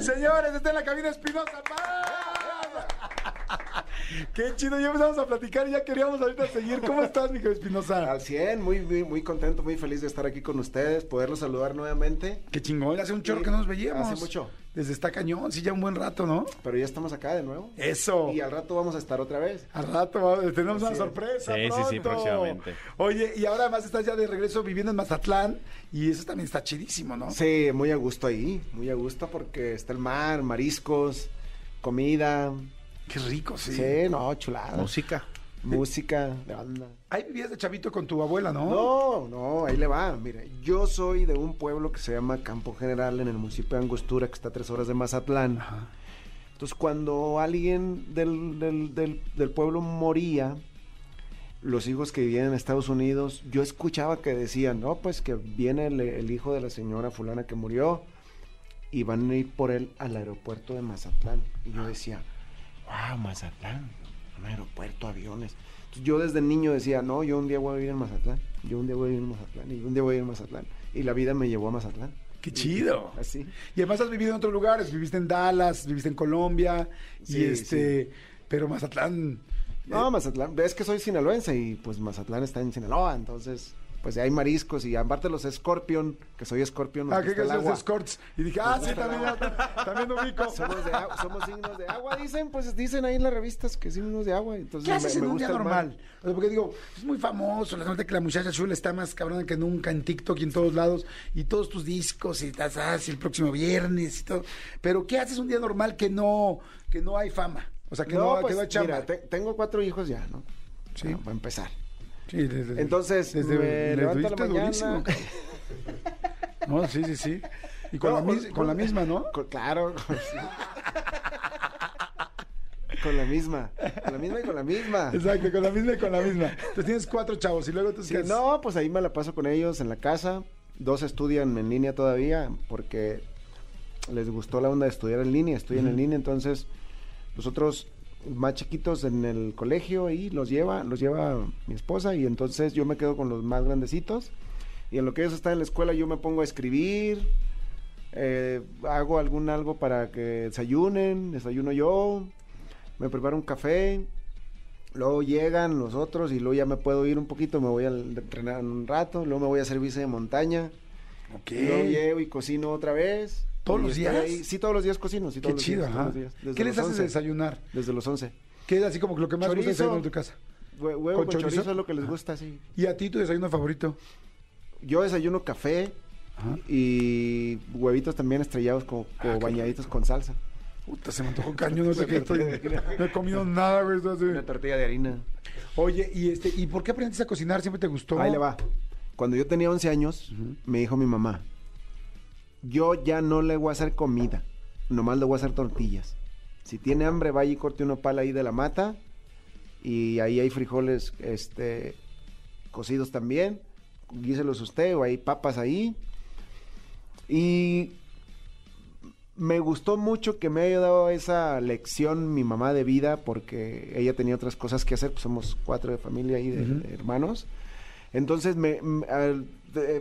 Señores, está en la cabina Espinosa. Qué chido, ya empezamos a platicar y ya queríamos ahorita seguir. ¿Cómo estás, mi Espinosa? Al 100, muy, muy, muy contento, muy feliz de estar aquí con ustedes, poderlos saludar nuevamente. Qué chingón, hace un chorro que no nos veíamos. Hace mucho. Desde está cañón, sí, ya un buen rato, ¿no? Pero ya estamos acá de nuevo. Eso. Y al rato vamos a estar otra vez. Al rato tenemos una sorpresa. Sí, sí, sí, próximamente. Oye, y ahora además estás ya de regreso viviendo en Mazatlán y eso también está chidísimo, ¿no? Sí, muy a gusto ahí, muy a gusto porque está el mar, mariscos, comida. Qué rico, sí. Sí, no, chulada. Música. Música de banda. Ahí vivías de chavito con tu abuela, ¿no? No, no, ahí le va. Mire, yo soy de un pueblo que se llama Campo General en el municipio de Angostura, que está a tres horas de Mazatlán. Entonces, cuando alguien del, del, del, pueblo moría, los hijos que vivían en Estados Unidos, yo escuchaba que decían, no, pues que viene el, el hijo de la señora fulana que murió y van a ir por él al aeropuerto de Mazatlán. Y yo decía, wow, Mazatlán, un aeropuerto, aviones. Yo desde niño decía, no, yo un día voy a vivir en Mazatlán, yo un día voy a vivir en Mazatlán, y un día voy a ir a Mazatlán. Y la vida me llevó a Mazatlán. Qué chido. Así. Y además has vivido en otros lugares, viviste en Dallas, viviste en Colombia, y este, pero Mazatlán... No, Mazatlán, es que soy sinaloense y pues Mazatlán está en Sinaloa, entonces pues hay mariscos y aparte los Scorpion, que soy Scorpion. Ah, ¿qué son los Scorts? Y dije, ah, sí, también, también ubico. Somos, de somos signos de agua, dicen, pues dicen ahí en las revistas que signos de agua. Entonces ¿Qué haces en un día normal? porque digo, es muy famoso, la nota que la muchacha chula está más cabrona que nunca en TikTok y en todos lados, y todos tus discos, y estás el próximo viernes y todo. Pero ¿qué haces un día normal que no, que no hay fama? O sea, que no, pues, que no hay chamba. Mira, tengo cuatro hijos ya, ¿no? Sí. Bueno, a empezar. Sí, desde, Entonces, desde, me levanto la mañana. no, sí, sí, sí. Y con, la, con, la, misma, ¿no? claro. Con, la misma. Con la misma y con la misma. Exacto, con la misma y con la misma. Entonces tienes cuatro chavos y luego tú sí, No, pues ahí me la paso con ellos en la casa. Dos estudian en línea todavía porque les gustó la onda de estudiar en línea. Estudian en línea, entonces los otros más chiquitos en el colegio y los lleva, los lleva mi esposa y entonces yo me quedo con los más grandecitos. Y en lo que ellos están en la escuela yo me pongo a escribir, eh, hago algún algo para que desayunen, desayuno yo, me preparo un café, luego llegan los otros y luego ya me puedo ir un poquito, me voy a entrenar un rato, luego me voy a servicio de montaña, luego llego y cocino otra vez. ¿Todos los días? Sí, todos los días cocino. Sí, Qué chido, ajá. ¿Qué les haces desayunar? Desde los 11. ¿Qué es así como lo que más gusta desayunar en tu casa? huevo con, chorizo? es lo que les gusta, sí. ¿Y a ti tu desayuno favorito? Yo desayuno café y huevitos también estrellados como, ah, bañaditos con salsa. Puta, se me antojó caño, no sé qué estoy. No he comido nada, güey. Una tortilla de harina. Oye, ¿y este y por qué aprendiste a cocinar? ¿Siempre te gustó? Ahí le va. Cuando yo tenía 11 años, me dijo mi mamá, yo ya no le voy a hacer comida, nomás le voy a hacer tortillas. Si tiene hambre, vaya y corte una pala ahí de la mata y ahí hay frijoles este, cocidos también, guíselos usted o hay papas ahí. Y me gustó mucho que me haya dado esa lección mi mamá de vida porque ella tenía otras cosas que hacer, pues somos cuatro de familia y de, hermanos. Entonces me,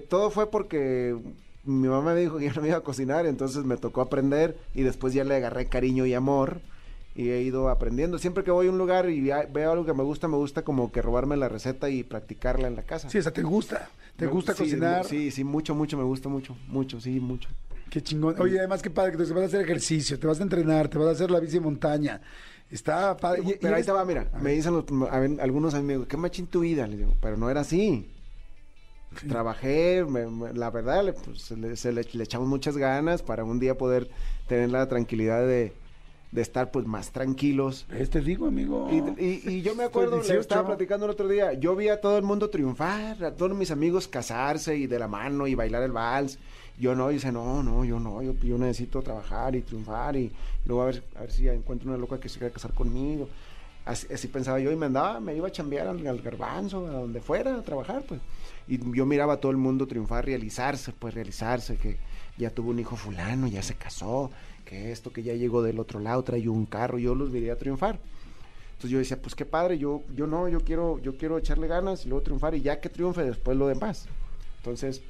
todo fue porque mi mamá me dijo que yo no me iba a cocinar, entonces me tocó aprender y después ya le agarré cariño y amor y he ido aprendiendo. Siempre que voy a un lugar y veo algo que me gusta, me gusta como que robarme la receta y practicarla en la casa. Sí, o sea, te gusta, te gusta cocinar. Sí, sí, mucho, mucho, me gusta mucho, mucho, sí, mucho. Qué chingón. Oye, además qué padre que te vas a hacer ejercicio, te vas a entrenar, te vas a hacer la bici de montaña. Está padre. pero ahí te va, mira, me dicen los, algunos amigos, qué machín tu vida, les digo, pero no era así. Trabajé, la verdad, pues, le, le, echamos muchas ganas para un día poder tener la tranquilidad de, de estar pues más tranquilos. Este digo, amigo. Y, y- y yo me acuerdo, le estaba 18. platicando el otro día, yo vi a todo el mundo triunfar, a todos mis amigos casarse y de la mano y bailar el vals. Yo no, y dice, no, no, yo no, yo, yo necesito trabajar y triunfar y luego a ver, a ver si encuentro una loca que se quiera casar conmigo. Así, así pensaba yo y me andaba, me iba a chambear al, garbanzo, a donde fuera a trabajar, pues. Y yo miraba a todo el mundo triunfar, realizarse, pues realizarse, que ya tuvo un hijo fulano, ya se casó, que esto, que ya llegó del otro lado, trae un carro, yo los veía triunfar. Entonces yo decía, pues qué padre, yo, yo no, yo quiero, yo quiero echarle ganas y luego triunfar y ya que triunfe después lo demás. Entonces,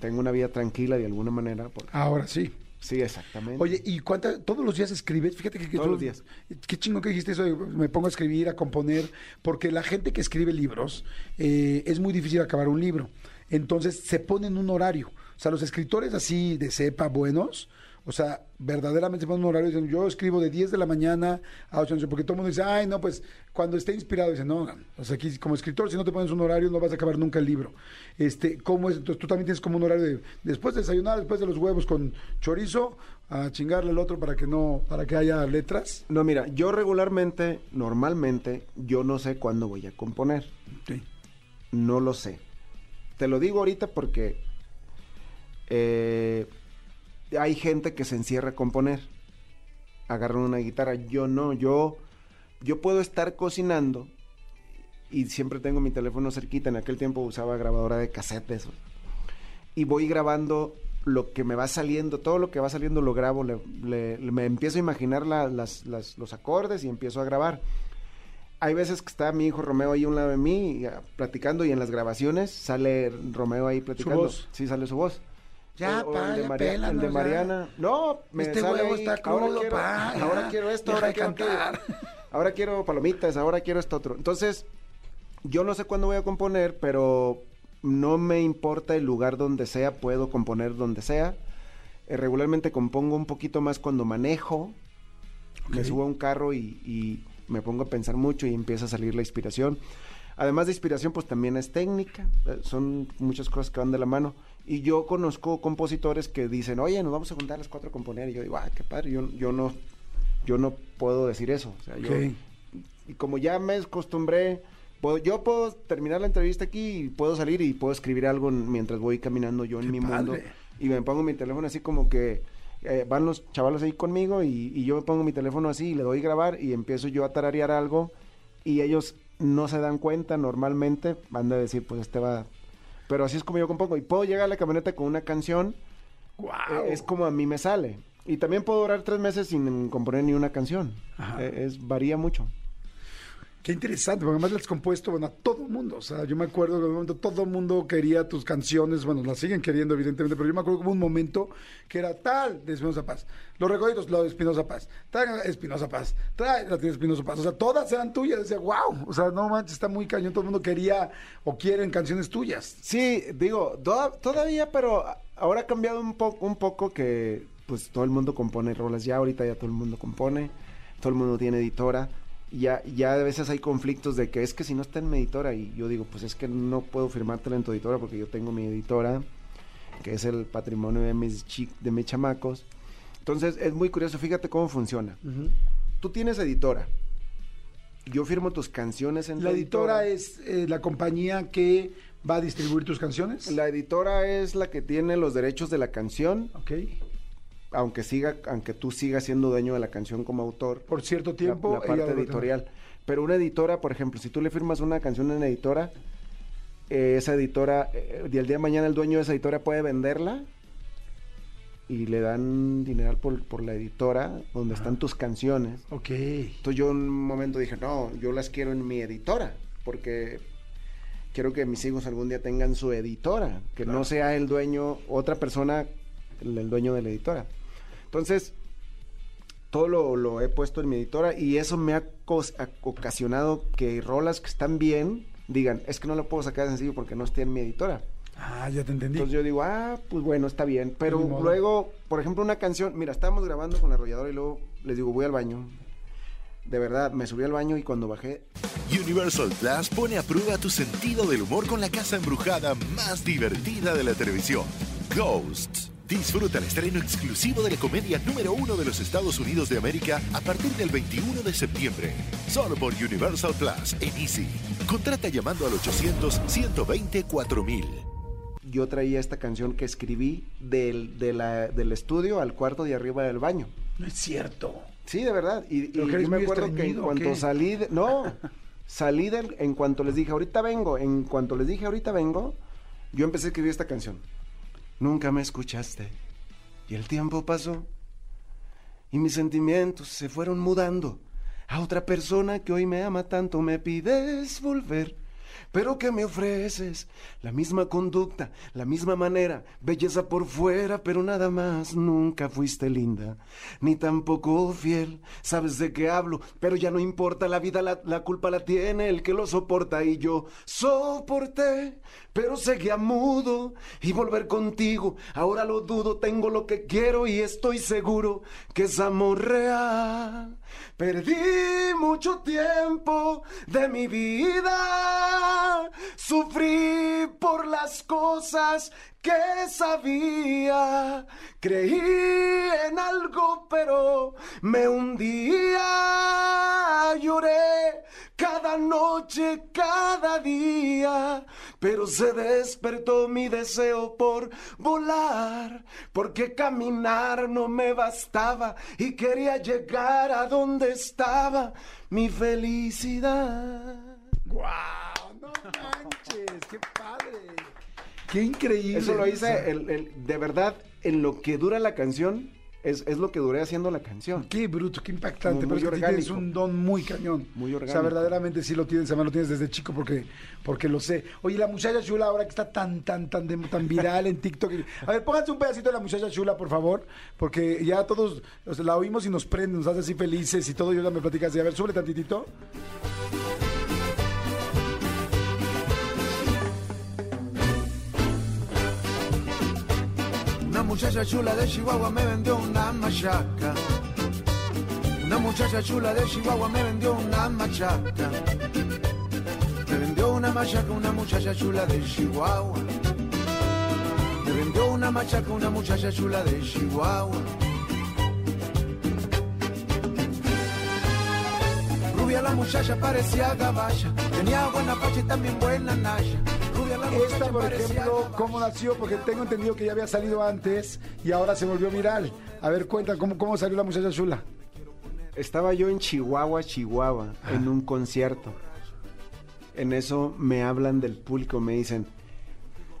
tengo una vida tranquila de alguna manera. Ahora sí. Sí, exactamente. Oye, ¿y cuántas, todos los días escribes? Fíjate que, que Todos los días. Qué chingo que dijiste eso, de, me pongo a escribir, a componer, porque la gente que escribe libros, eh, es muy difícil acabar un libro. Entonces se ponen un horario. O sea, los escritores así de cepa buenos, o sea, verdaderamente se ponen un horario y dicen, yo escribo de 10 de la mañana a 8 de la noche, porque todo el mundo dice, ay, no, pues cuando esté inspirado, dicen, no, o sea, aquí como escritor, si no te pones un horario, no vas a acabar nunca el libro. Este, ¿cómo es? Entonces tú también tienes como un horario de, después de desayunar, después de los huevos con chorizo, a chingarle al otro para que no, para que haya letras. No, mira, yo regularmente, normalmente, yo no sé cuándo voy a componer. Sí. No lo sé. Te lo digo ahorita porque eh, hay gente que se encierra a componer. Agarran una guitarra. Yo no, yo, yo puedo estar cocinando y siempre tengo mi teléfono cerquita. En aquel tiempo usaba grabadora de cassette. Y voy grabando lo que me va saliendo, todo lo que va saliendo lo grabo, le- me empiezo a imaginar la- las- las- los acordes y empiezo a grabar. Hay veces que está mi hijo Romeo ahí a un lado de mí y, ah, platicando y en las grabaciones sale Romeo ahí platicando. voz. Sí, sale su voz. Ya, O- pa, el de, ya María- pélanos, el de ya. Mariana. No, me Este sale huevo está ahora crudo, quiero, pa, ya. ahora quiero esto, ahora quiero cantar. Ahora quiero palomitas, ahora quiero esto otro. Entonces, yo no sé cuándo voy a componer, pero no me importa el lugar donde sea, puedo componer donde sea. Eh, regularmente compongo un poquito más cuando manejo. Me subo a un carro y, y me pongo a pensar mucho y empieza a salir la inspiración. Además de inspiración, pues también es técnica. eh, Son muchas cosas que van de la mano. Y yo conozco compositores que dicen, oye, nos vamos a juntar las cuatro a componer. Y yo digo, ah, qué padre. Yo, yo, no, yo no puedo decir eso. O sea, yo- y como ya me acostumbré, puedo- yo puedo terminar la entrevista aquí y puedo salir y puedo escribir algo mientras voy caminando yo en mi padre. mundo. Y me pongo mi teléfono así como que eh, van los chavalos ahí conmigo y, y yo me pongo mi teléfono así y le doy grabar y empiezo yo a tararear algo y ellos no se dan cuenta normalmente, van a decir, pues este va... Pero así es como yo compongo. Y puedo llegar a la camioneta con una canción Guau. eh, es como a mí me sale. Y también puedo durar tres meses sin componer ni una canción. Ajá. Eh, es, varía mucho. Qué interesante, porque además le has compuesto, bueno, a todo el mundo. O sea, yo me acuerdo que en un momento todo el mundo quería tus canciones, bueno, las siguen queriendo, evidentemente, pero yo me acuerdo que hubo un momento que era tal de Espinosa Paz. Los Recoditos, lo de Espinosa Paz. Tal Espinosa Paz. Trae la de Espinosa Paz. O sea, todas eran tuyas. Decía, wow. O sea, no manches, está muy cañón. Todo el mundo quería o quieren canciones tuyas. Sí, digo, toda- todavía, pero ahora ha cambiado un, poco un poco que pues todo el mundo compone rolas ya, ahorita ya todo el mundo compone, todo el mundo tiene editora. Ya, ya a veces hay conflictos de que es que si no está en mi editora y yo digo, pues es que no puedo firmártela en tu editora porque yo tengo mi editora, que es el patrimonio de mis, chi- de mis chamacos. Entonces es muy curioso, fíjate cómo funciona. Tú tienes editora. Yo firmo tus canciones en La tu editora es eh, la compañía que va a distribuir tus canciones. La editora es la que tiene los derechos de la canción, Ok. Aunque siga, aunque tú sigas siendo dueño de la canción como autor. Por cierto tiempo. la, parte editorial. Pero una editora, por ejemplo, si tú le firmas una canción en editora, eh, esa editora, eh, y el día de mañana el dueño de esa editora puede venderla y le dan dinero por, por la editora donde están tus canciones. Ok. Entonces yo en un momento dije, no, yo las quiero en mi editora, porque quiero que mis hijos algún día tengan su editora, que no sea el dueño, otra persona, el, el dueño de la editora. Entonces, todo lo, lo he puesto en mi editora y eso me ha cos- ha ocasionado que rolas que están bien digan, es que no la puedo sacar de sencillo porque no está en mi editora. Ah, ya te entendí. Entonces yo digo, ah, pues bueno, está bien. Pero luego, por ejemplo, una canción, mira, estábamos grabando con la arrolladora y luego les digo, voy al baño. De verdad, me subí al baño y cuando bajé, Universal Plus pone a prueba tu sentido del humor con la casa embrujada más divertida de la televisión, Ghosts. Disfruta el estreno exclusivo de la comedia número uno de los Estados Unidos de América a partir del 21 de septiembre. Solo por Universal Plus en Easy. Contrata llamando al 800-120-4000. Yo traía esta canción que escribí del, de la- del estudio al cuarto de arriba del baño. No es cierto. Sí, de verdad. Y, y ¿Pero que yo me acuerdo que en cuanto salí de, No, salí del... En cuanto les dije, ahorita vengo, en cuanto les dije, ahorita vengo, yo empecé a escribir esta canción. Nunca me escuchaste. Y el tiempo pasó. Y mis sentimientos se fueron mudando. A otra persona que hoy me ama tanto me pides volver. Pero que me ofreces la misma conducta, la misma manera, belleza por fuera, pero nada más. Nunca fuiste linda, ni tampoco fiel. Sabes de qué hablo, pero ya no importa. La vida, la, la culpa la tiene el que lo soporta. Y yo soporté, pero seguía mudo. Y volver contigo, ahora lo dudo. Tengo lo que quiero y estoy seguro que es amor real. Perdí mucho tiempo de mi vida. Sufrí por las cosas que sabía. Creí en algo, pero me hundía. Lloré cada noche, cada día. Pero se despertó mi deseo por volar. Porque caminar no me bastaba y quería llegar a donde estaba mi felicidad. ¡Guau! ¡No manches! ¡Qué padre! ¡Qué increíble! Eso lo hice, el- el- de verdad, en lo que dura la canción, es, es lo que duré haciendo la canción. Qué bruto, qué impactante. Muy- muy pero es que tienes orgánico. un don muy cañón. Muy O sea, orgánico. verdaderamente sí lo tienes, además lo tienes desde chico porque, porque lo sé. Oye, la muchacha chula ahora que está tan, tan, tan, tan viral en TikTok. A ver, pónganse un pedacito de la muchacha chula, por favor, porque ya todos o sea, la oímos y nos prende, nos hace así felices y todo. Y ahora me platicas. A ver, sube tantitito. Muchacha chula de Chihuahua me vendió una machaca. Una muchacha chula de Chihuahua me vendió una machaca. Me vendió una machaca una muchacha chula de Chihuahua. Me vendió una machaca una muchacha chula de Chihuahua. Rubia la muchacha parecía gabacha. Tenía buena facha y también buena naya. Esta, por ejemplo. ¿cómo nació? Porque tengo entendido que ya había salido antes y ahora se volvió viral. A ver, cuenta, ¿cómo, cómo salió la muchacha chula? Estaba yo en Chihuahua, Chihuahua, en un concierto. En eso me hablan del público, me dicen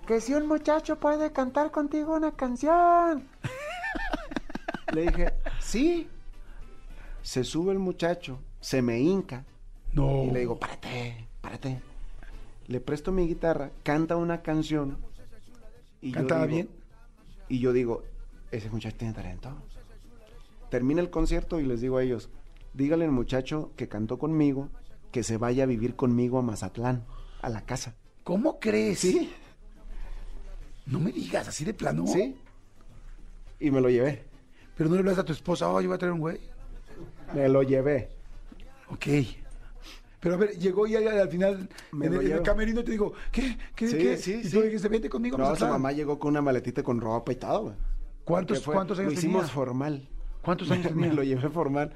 que si un muchacho puede cantar contigo una canción. Le dije, sí. Se sube el muchacho, se me hinca No. y le digo, párate, párate. Le presto mi guitarra, canta una canción. Y yo ¿Cantaba digo- bien? Y yo digo, ese muchacho tiene talento. Termina el concierto y les digo a ellos, dígale al muchacho que cantó conmigo que se vaya a vivir conmigo a Mazatlán, a la casa. ¿Cómo crees? Sí, No me digas, así de plano. sí. Y me lo llevé, Pero no le hablas a tu esposa, oh, yo voy a traer un güey. me lo llevé. Ok. Pero a ver, llegó y al al final Me en el, en el llevo. camerino te digo, ¿qué? ¿Qué? Sí, qué? sí, y tú dijiste, vente conmigo. No, su hablar". mamá llegó con una maletita con ropa y todo. güey. ¿Cuántos. ¿cuántos años Lo hicimos tenía? formal. ¿Cuántos años Me tenía? lo llevé formal.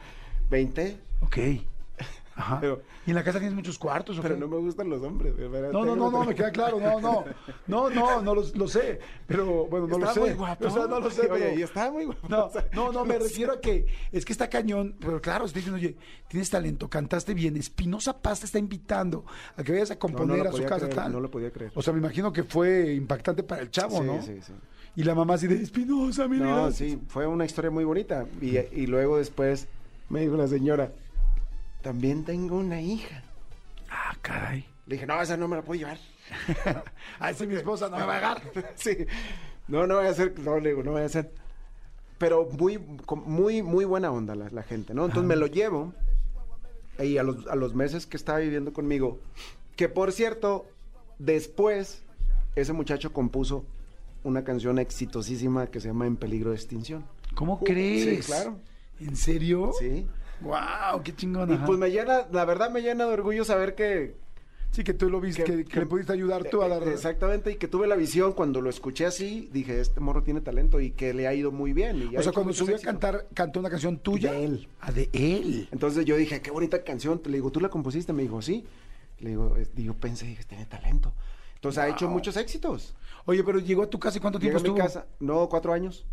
20, Ok. Ajá. Pero- ¿Y en la casa tienes muchos cuartos o pero qué? no me gustan los hombres. No, no, no, no, me queda claro, no, no, no, no, no lo, lo sé, pero bueno, no lo sé. muy guapo. O sea, no lo sé, Oye, pero- y estaba muy guapo. No, no, no, me no sé. refiero a que es que está cañón, pero claro, estoy diciendo, oye, tienes talento, cantaste bien, Espinosa Paz te está invitando a que vayas a No, componer no lo a su casa creer, tal. No lo podía creer. O sea, me imagino que fue impactante para el chavo, Sí, ¿no? sí, sí. Y la mamá así de Espinosa, mi No, sí, fue una historia muy bonita. Y, y luego después me dijo la señora, también tengo una hija. Ah, caray. Le dije, no, esa no me la puedo llevar. Ay, sí, mi esposa no me va a agarrar. sí. No, no voy a hacer, no, le digo, no voy a hacer. Pero muy, muy, muy buena onda la, la gente, ¿no? Entonces me lo llevo. Y a los, a los meses que estaba viviendo conmigo, que por cierto, después, ese muchacho compuso una canción exitosísima que se llama En peligro de extinción. ¿Cómo Sí, crees? claro. ¿En serio? Sí. Wow, qué chingón. Y ajá. pues me llena, la verdad me llena de orgullo saber que, Sí, que tú lo viste, que, que le pudiste ayudar tú a dar... Exactamente, y que tuve la visión cuando lo escuché así, dije, este morro tiene talento y que le ha ido muy bien. y O sea, cuando subió a cantar, cantó una canción tuya. De él. Ah, de él. Entonces yo dije, qué bonita canción. Le digo, ¿tú la compusiste? Me dijo, sí. Le digo, yo pensé, dije, tiene talento. Entonces ha hecho muchos éxitos. Oye, pero llegó a tu casa y cuánto tiempo a mi estuvo? casa, no, cuatro años.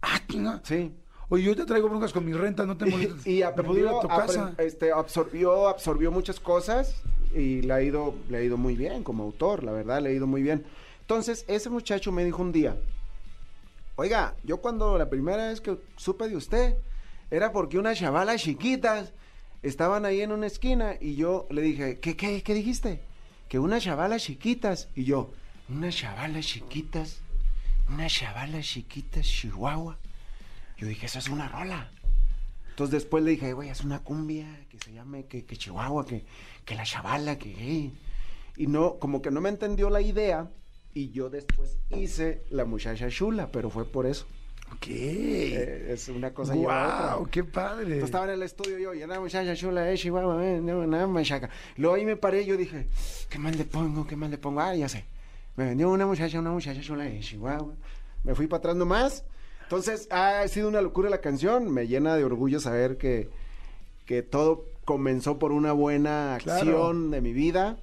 Ah, chinga. Sí. Oye, yo te traigo broncas con mi renta, no te molestes. y ¿Me puedo ir a tu casa? este, absorbió, absorbió muchas cosas y le ha ido, le ha ido muy bien como autor, la verdad, le ha ido muy bien. Entonces, ese muchacho me dijo un día, oiga, yo cuando la primera vez que supe de usted, era porque unas chavalas chiquitas estaban ahí en una esquina y yo le dije, ¿qué, qué, qué dijiste? Que unas chavalas chiquitas. Y yo, unas chavalas chiquitas, unas chavalas chiquitas, Chihuahua. Yo dije, eso es una rola. Entonces después le dije, güey, es una cumbia que se llame que, que Chihuahua, que, que la chavala, que hey. Y no, como que no me entendió la idea. Y yo después hice la muchacha chula, pero fue por eso. Ok. Eh, es una cosa a otra. wow, qué padre. Entonces estaba en el estudio yo, y era muchacha chula, eh, Chihuahua, eh, no, nada, machaca. Luego ahí me paré y yo dije, ¿qué más le pongo? ¿Qué más le pongo? Ah, ya sé. Me vendió una muchacha, una muchacha chula, eh, Chihuahua. Me fui para atrás nomás. Entonces, ha sido una locura la canción. Me llena de orgullo saber que, que todo comenzó por una buena Claro. acción de mi vida.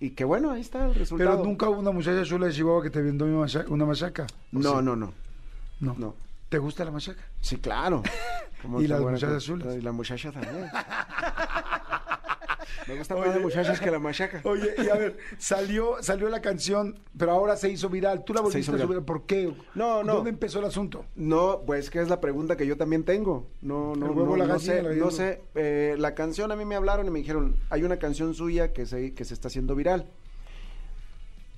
Y que bueno, ahí está el resultado. Pero nunca hubo una muchacha chula de Chihuahua que te vendió una machaca. Una machaca. ¿O No, sí? no, no. no. no. ¿Te gusta la machaca? Sí, claro. Y las muchachas chulas. Y la muchacha también. Me gusta más de muchachas que la machaca. Oye, y a ver, salió, salió la canción, pero ahora se hizo viral. ¿Tú la volviste a viral. subir? ¿Por qué? No, no. ¿Dónde empezó el asunto? No, pues que es la pregunta que yo también tengo. No, no, no, la no sé, la no sé. Eh, la canción a mí me hablaron y me dijeron, hay una canción suya que se, que se está haciendo viral.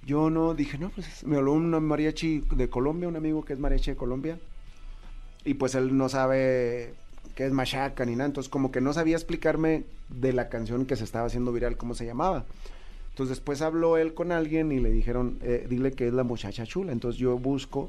Yo no dije, no, pues me habló un mariachi de Colombia, un amigo que es mariachi de Colombia. Y pues él no sabe qué es machaca ni nada. Entonces como que no sabía explicarme de la canción que se estaba haciendo viral, cómo se llamaba. Entonces después habló él con alguien y le dijeron, eh, dile que es la muchacha chula. Entonces yo busco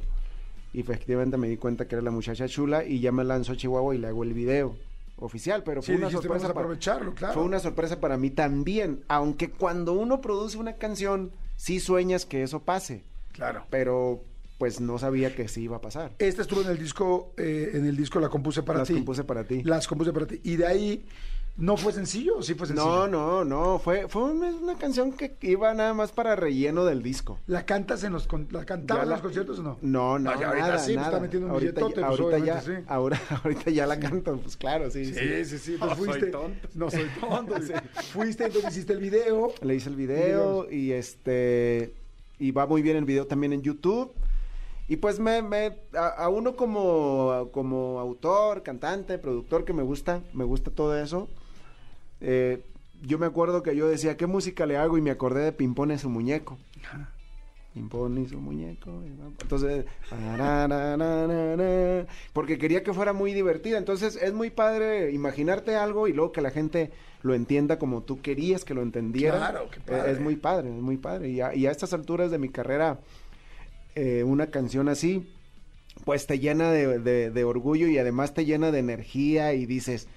y efectivamente me di cuenta que era la muchacha chula y ya me lanzo a Chihuahua y le hago el video oficial, pero Sí, fue una dijiste, sorpresa para- aprovecharlo, claro. Fue una sorpresa para mí también, aunque cuando uno produce una canción sí sueñas que eso pase, Claro. pero pues no sabía que sí iba a pasar. Esta estuvo en el disco, eh, en el disco la compuse para Las ti. compuse para ti. Las compuse para ti. Y de ahí, ¿no fue sencillo sí fue sencillo? No, no, no, fue, fue una, canción que iba nada más para relleno del disco. ¿La cantas en los, la cantabas en los conciertos o no? No, no, Ah, ahorita nada, sí, pues, nada. está metiendo un ahorita, billetote, ya, pues, ahorita ya, sí. ahora, ahorita ya la canto, pues claro, sí, sí. Sí, sí, sí. Entonces No soy fuiste. tonto. No soy tonto. Fuiste, entonces hiciste el video. Le hice el video y este y va muy bien el video también en YouTube. Y pues me, me a, a uno como, como autor, cantante, productor que me gusta, me gusta todo eso. eh, yo me acuerdo que yo decía, ¿qué música le hago? Y me acordé de Pimpón y su muñeco. Pimpón y su muñeco. Entonces, porque quería que fuera muy divertida. Entonces, es muy padre imaginarte algo y luego que la gente lo entienda como tú querías que lo entendiera. Claro, qué padre. Es muy padre, es muy padre. Y a, y a estas alturas de mi carrera, eh, una canción así, pues te llena de, de- orgullo y además te llena de energía y dices,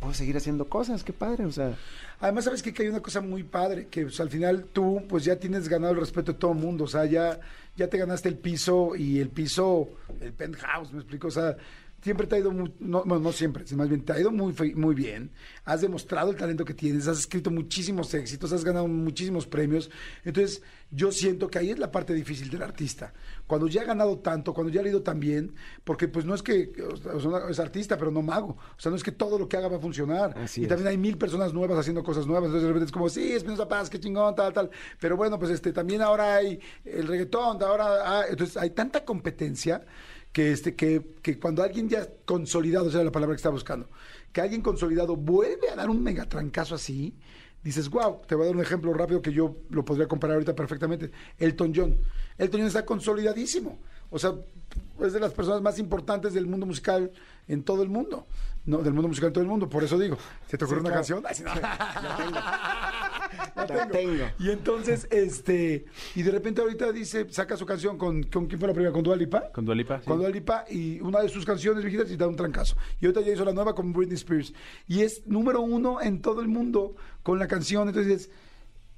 puedo seguir haciendo cosas, qué padre, o sea. Además, sabes que hay una cosa muy padre, que pues, al final tú pues ya tienes ganado el respeto de todo el mundo, o sea, ya, ya te ganaste el piso y el piso, el penthouse, me explico, o sea, siempre te ha ido muy, no, bueno, no siempre, sino más bien te ha ido muy, muy bien, has demostrado el talento que tienes, has escrito muchísimos éxitos, has ganado muchísimos premios, entonces yo siento que ahí es la parte difícil del artista, cuando ya ha ganado tanto, cuando ya ha ido tan bien, porque pues no es que o sea, es artista, pero no mago, o sea, no es que todo lo que haga va a funcionar, Así y es. también hay mil personas nuevas haciendo cosas nuevas, entonces de repente es como, sí, Espinosa Paz, qué chingón, tal, tal, pero bueno, pues este, también ahora hay el reggaetón, ahora, ah, entonces hay tanta competencia que, este, que, que cuando alguien ya consolidado, esa era la palabra que estaba buscando, que alguien consolidado vuelve a dar un megatrancazo así, dices, wow, te voy a dar un ejemplo rápido que yo lo podría comparar ahorita perfectamente, Elton John. Elton John está consolidadísimo, o sea, es de las personas más importantes del mundo musical en todo el mundo. No, del mundo musical en todo el mundo, por eso digo, ¿se te ocurre una claro. canción? Ay, sí, no. La tengo. Y entonces, este, y de repente ahorita dice, saca su canción con, ¿con quién fue la primera? ¿Con Dua Lipa? Con Dua Lipa, sí. Con Dua Lipa y una de sus canciones viejitas y da un trancazo. Y ahorita ya hizo la nueva con Britney Spears. Y es número uno en todo el mundo con la canción. Entonces,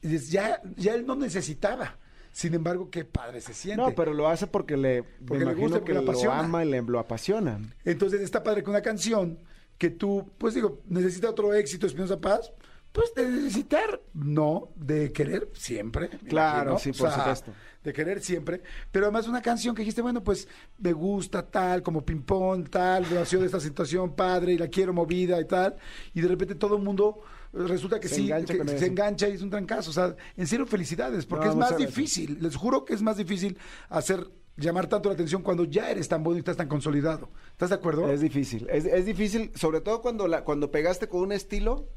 dices, ya, ya él no necesitaba. Sin embargo, qué padre se siente. No, pero lo hace porque le, Porque me le imagino gusta, que porque le lo apasiona. ama y le, lo apasiona. Entonces está padre que una canción que tú, pues digo, necesita otro éxito, Espinosa Paz, pues de necesitar, no, de querer siempre. Claro, sí, por supuesto. De querer siempre, pero además una canción que dijiste, bueno, pues me gusta tal, como ping-pong, tal, nació de esta situación padre y la quiero movida y tal, y de repente todo el mundo eh, resulta que Se sí, engancha que se engancha y es un trancazo. O sea, en serio, felicidades, porque No, es más difícil, les juro que es más difícil hacer llamar tanto la atención cuando ya eres tan bueno y estás tan consolidado. ¿Estás de acuerdo? Es difícil, es, es difícil, sobre todo cuando, la, cuando pegaste con un estilo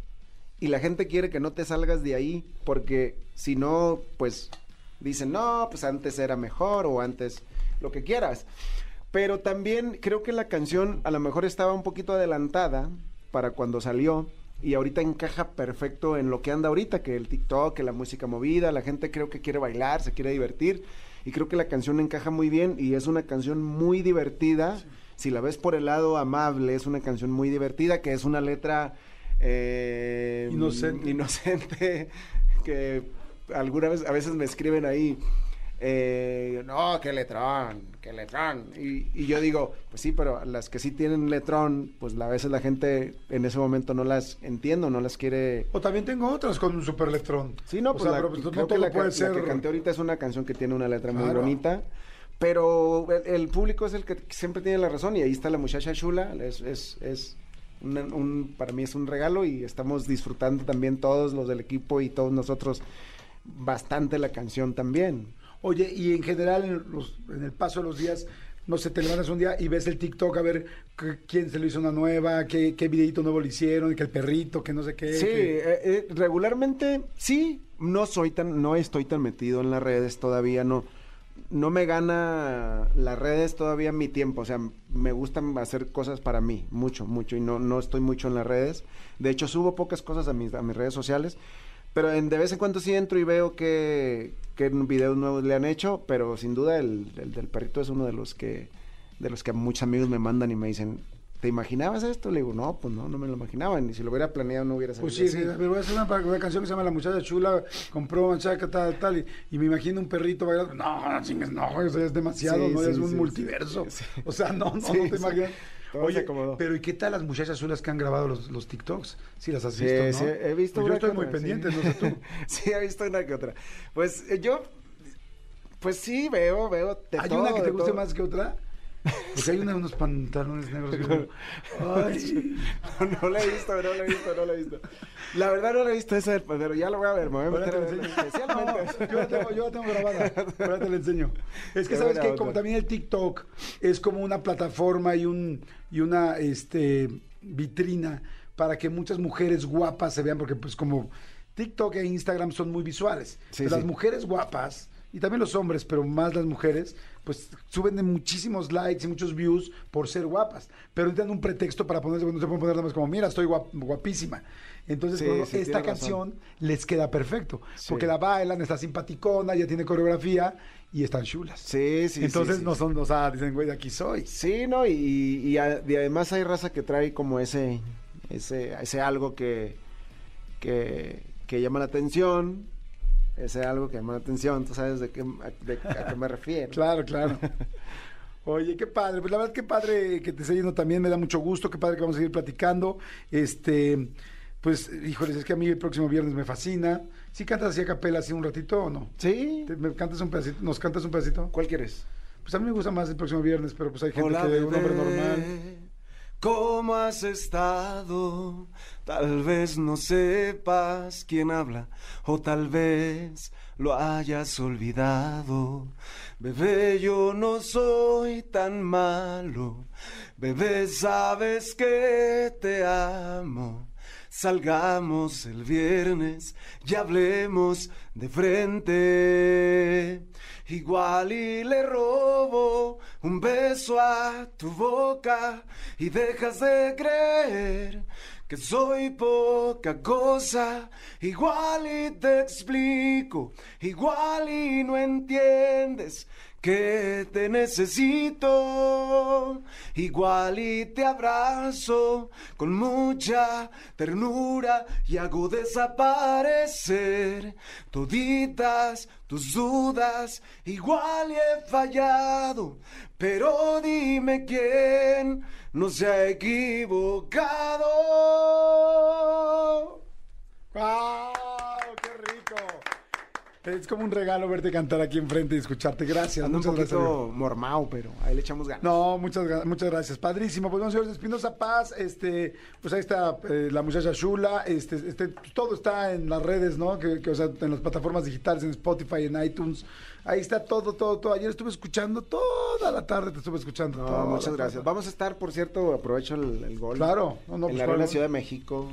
y la gente quiere que no te salgas de ahí, porque si no, pues dicen, no, pues antes era mejor o antes lo que quieras. Pero también creo que la canción a lo mejor estaba un poquito adelantada para cuando salió y ahorita encaja perfecto en lo que anda ahorita, que el TikTok, que la música movida, la gente creo que quiere bailar, se quiere divertir y creo que la canción encaja muy bien y es una canción muy divertida. Si la ves por el lado amable, es una canción muy divertida, que es una letra eh, Inocente. inocente, que alguna vez, a veces me escriben ahí, eh, no, qué letrón, qué letrón. Y, y yo digo, pues sí, pero las que sí tienen letrón, pues a veces la gente en ese momento no las entiende, o no las quiere... O también tengo otras con un super electrón. Sí, no, O pues, sea, la, pero, pues, creo no que todo la, puede ca- la ser. que canté ahorita es una canción que tiene una letra muy bonita, pero el, el público es el que siempre tiene la razón y ahí está la muchacha chula, es, es, es una- un, para mí es un regalo y estamos disfrutando también todos los del equipo y todos nosotros bastante la canción también. Oye, y en general, en, los- en el paso de los días, no sé, te levantas un día y ves el TikTok a ver qué- quién se lo hizo una nueva, qué, qué videito nuevo le hicieron, que el perrito, que no sé qué. Sí, que- eh, eh, regularmente sí, no soy tan, no estoy tan metido en las redes todavía, no, no me gana las redes todavía mi tiempo, o sea, me gustan hacer cosas para mí, mucho, mucho, y no, no estoy mucho en las redes. De hecho, subo pocas cosas a mis, a mis redes sociales, pero en, de vez en cuando sí entro y veo que, que videos nuevos le han hecho, pero sin duda el, el del perrito es uno de los que, de los que muchos amigos me mandan y me dicen, ¿te imaginabas esto? Le digo, no, pues no, no me lo imaginaba, ni si lo hubiera planeado no hubiera salido Pues sí, así". sí, ver, voy a hacer una, una canción que se llama La muchacha chula, compró machaca, tal, tal, y, y me imagino un perrito bailando. No, no chingues, no, eso ya es demasiado, Sí, no, sí, es un multiverso. O sea, no, no, no te imaginas. Todo Oye, pero ¿y qué tal las muchachas chulas que han grabado los, los TikToks? Sí, las has visto, ¿no? sí, he visto Pues yo una estoy que muy otra, pendiente, no sé tú. sí, he visto una que otra. Pues eh, yo, pues sí, veo, veo ¿Hay todo, una que te guste todo. más que otra? Porque hay una, unos pantalones negros. Ay. No, no la he visto, no la he visto, no la he visto. La verdad no la he visto esa, pero ya lo voy a ver, me voy a meter te a la ver enseño. especialmente. No, yo la tengo, yo la tengo grabada. Ahora te la enseño. Es que Qué sabes que como también el TikTok es como una plataforma y un y una este vitrina para que muchas mujeres guapas se vean porque pues como TikTok e Instagram son muy visuales. Sí, Pero sí. Las mujeres guapas y también los hombres, pero más las mujeres, pues suben de muchísimos likes y muchos views por ser guapas. Pero necesitan un pretexto para ponerse, no se pueden poner nada más como, mira, estoy guap- guapísima. Entonces, Sí, sí, esta razón. canción les queda perfecto. Sí. Porque la bailan, está simpaticona, ya tiene coreografía y están chulas. Sí, sí, Entonces no son, o sea, dicen, güey, de aquí soy. Sí, no, y, y, a- y además hay raza que trae como ese, ese, ese algo que, que, que llama la atención, ese algo que llama la atención, tú sabes de qué, a, de- a qué me refiero. Claro, claro. Oye, qué padre. Pues la verdad, qué padre que te esté yendo también. Me da mucho gusto. Qué padre que vamos a seguir platicando. Este, pues, híjoles, es que a mí el próximo viernes me fascina. ¿Sí cantas así a capela así un ratito o no? ¿Sí? ¿Te- ¿Me cantas un pedacito? ¿Nos cantas un pedacito? ¿Cuál quieres? Pues a mí me gusta más el próximo viernes, pero pues hay gente Hola, que un hombre bebé, normal. ¿Cómo has estado? Tal vez no sepas quién habla o tal vez lo hayas olvidado. Bebé, yo no soy tan malo. Bebé, sabes que te amo. Salgamos el viernes y hablemos de frente. Igual y le robo un beso a tu boca y dejas de creer que soy poca cosa. Igual y te explico, igual y no entiendes que te necesito, igual y te abrazo con mucha ternura y hago desaparecer toditas tus dudas, igual he fallado, pero dime quién no se ha equivocado. ¡Wow! Es como un regalo verte cantar aquí enfrente y escucharte. Gracias. Ando un muchas gracias. poquito mormao, pero ahí le echamos ganas. No, muchas, muchas gracias. Padrísimo. Pues, bueno, señores Espinosa Paz, este, pues ahí está eh, la muchacha Shula, este, este, todo está en las redes, ¿no? Que, que, o sea, en las plataformas digitales, en Spotify, en iTunes. Ahí está todo, todo, todo. Ayer estuve escuchando toda la tarde, te estuve escuchando. No, toda muchas gracias. tarde. Vamos a estar, por cierto, aprovecho el, el gol. Claro. No, no, en pues, la claro. Ciudad de México.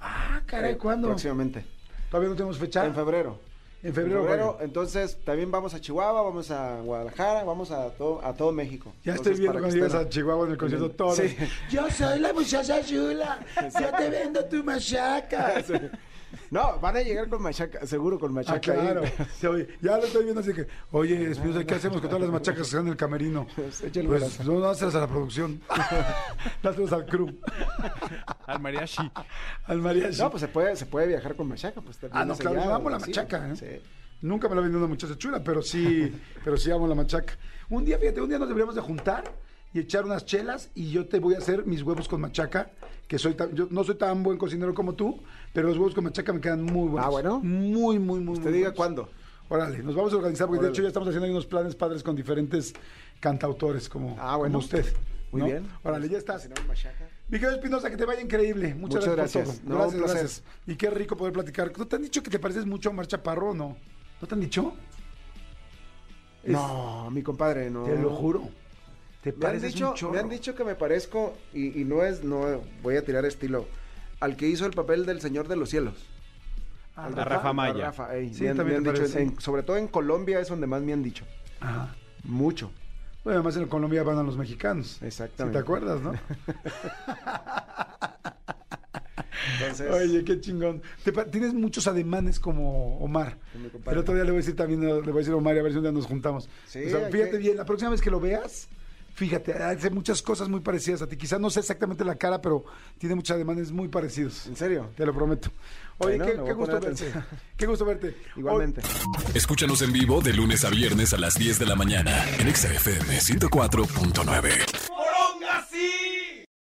Ah, caray, Eh, ¿cuándo? Próximamente. Todavía no tenemos fecha. En febrero. En febrero, bueno. entonces también vamos a Chihuahua, vamos a Guadalajara, vamos a todo, a todo México. Ya estoy viendo cuando llegas a Chihuahua en el concierto todo. Sí. Yo soy la muchacha chula. Yo te vendo tu machaca. No, van a llegar con machaca, seguro con machaca. Ah, claro. ahí. Sí, oye, ya lo estoy viendo así que, oye, Espinosa, ¿qué hacemos con todas las machacas que están en el camerino? Pues, Pues no, dáselas a la producción. dáselas al crew. Al mariachi. Al mariachi. No, pues se puede, se puede viajar con machaca. Pues, Ah, no, claro, yo amo la machaca, ¿eh? Nunca me la vendió una muchacha chula, pero sí, pero sí amo la machaca. Un día, fíjate, un día nos deberíamos de juntar y echar unas chelas y yo te voy a hacer mis huevos con machaca, que soy tan- yo no soy tan buen cocinero como tú, pero los huevos con machaca me quedan muy buenos. Ah, bueno. Muy, muy, muy, Usted muy diga buenos. cuándo. Órale, nos vamos a organizar, porque de hecho ya estamos haciendo ahí unos planes padres con diferentes cantautores como, Ah, bueno. como usted. Muy ¿no? bien. Órale, ya estás. Mi querido Espinosa, que te vaya increíble. Muchas, Muchas gracias. gracias. por todo. Gracias, gracias. Y qué rico poder platicar. ¿No te han dicho que te pareces mucho a Omar Chaparro o no? ¿No te han dicho? Es- No, mi compadre, no. Te lo juro. Te Me han, dicho, un chorro. me han dicho que me parezco, y, y no es, no voy a tirar estilo, al que hizo el papel del Señor de los Cielos. Ah, A Rafa Maya. A Rafa, ey, Sí, me han- me también han te dicho, parece. en- sobre todo en Colombia es donde más me han dicho. Ajá. Mucho. Bueno, además en Colombia van a los mexicanos. Exactamente. Si te acuerdas, ¿no? Entonces, Oye, qué chingón. Tienes muchos ademanes como Omar. El otro día le voy a decir también, le voy a decir a Omar y a ver si un día nos juntamos. Sí, O sea, fíjate que- bien, la próxima vez que lo veas, fíjate, hace muchas cosas muy parecidas a ti. Quizás no sé exactamente la cara, pero tiene muchos ademanes muy parecidos. ¿En serio? Te lo prometo. Oye, Bueno, qué, gusto verte. atención. Qué gusto verte. Igualmente. Escúchanos en vivo de lunes a viernes a las 10 de la mañana en Exa FM 104.9.